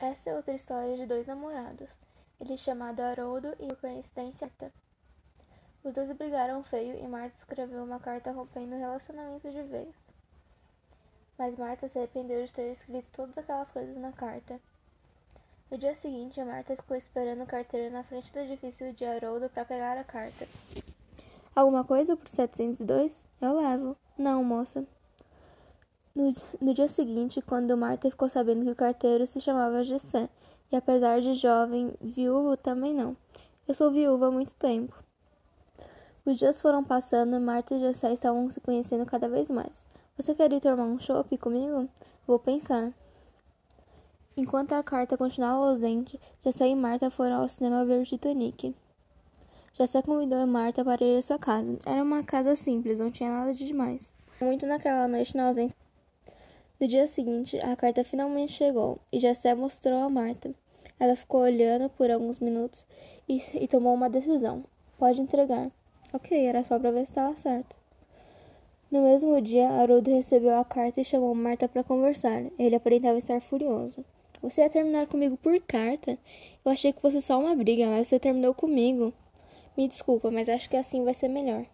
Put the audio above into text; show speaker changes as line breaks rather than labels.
Essa é outra história de dois namorados. Ele chamado Haroldo e, coincidência, Marta. Os dois brigaram feio e Marta escreveu uma carta rompendo o relacionamento de vez. Mas Marta se arrependeu de ter escrito todas aquelas coisas na carta. No dia seguinte, Marta ficou esperando o carteiro na frente do edifício de Haroldo para pegar a carta.
Alguma coisa por 702? Eu levo. Não, moça. No, no, dia seguinte, quando Marta ficou sabendo que o carteiro se chamava Gessé, e apesar de jovem, viúvo também não. Eu sou viúva há muito tempo. Os dias foram passando e Marta e Gessé estavam se conhecendo cada vez mais. Você quer ir tomar um chopp comigo? Vou pensar. Enquanto a carta continuava ausente, Jessé e Marta foram ao cinema ver Titanic. Jessé convidou Marta para ir à sua casa. Era uma casa simples, não tinha nada de demais. Muito naquela noite na ausência no dia seguinte, a carta finalmente chegou e Jessé mostrou a Marta. Ela ficou olhando por alguns minutos e, e tomou uma decisão. Pode entregar. Ok, era só para ver se estava certo. No mesmo dia, Haroldo recebeu a carta e chamou Marta para conversar. Ele aparentava estar furioso. Você ia terminar comigo por carta? Eu achei que fosse só uma briga, mas você terminou comigo. Me desculpa, mas acho que assim vai ser melhor.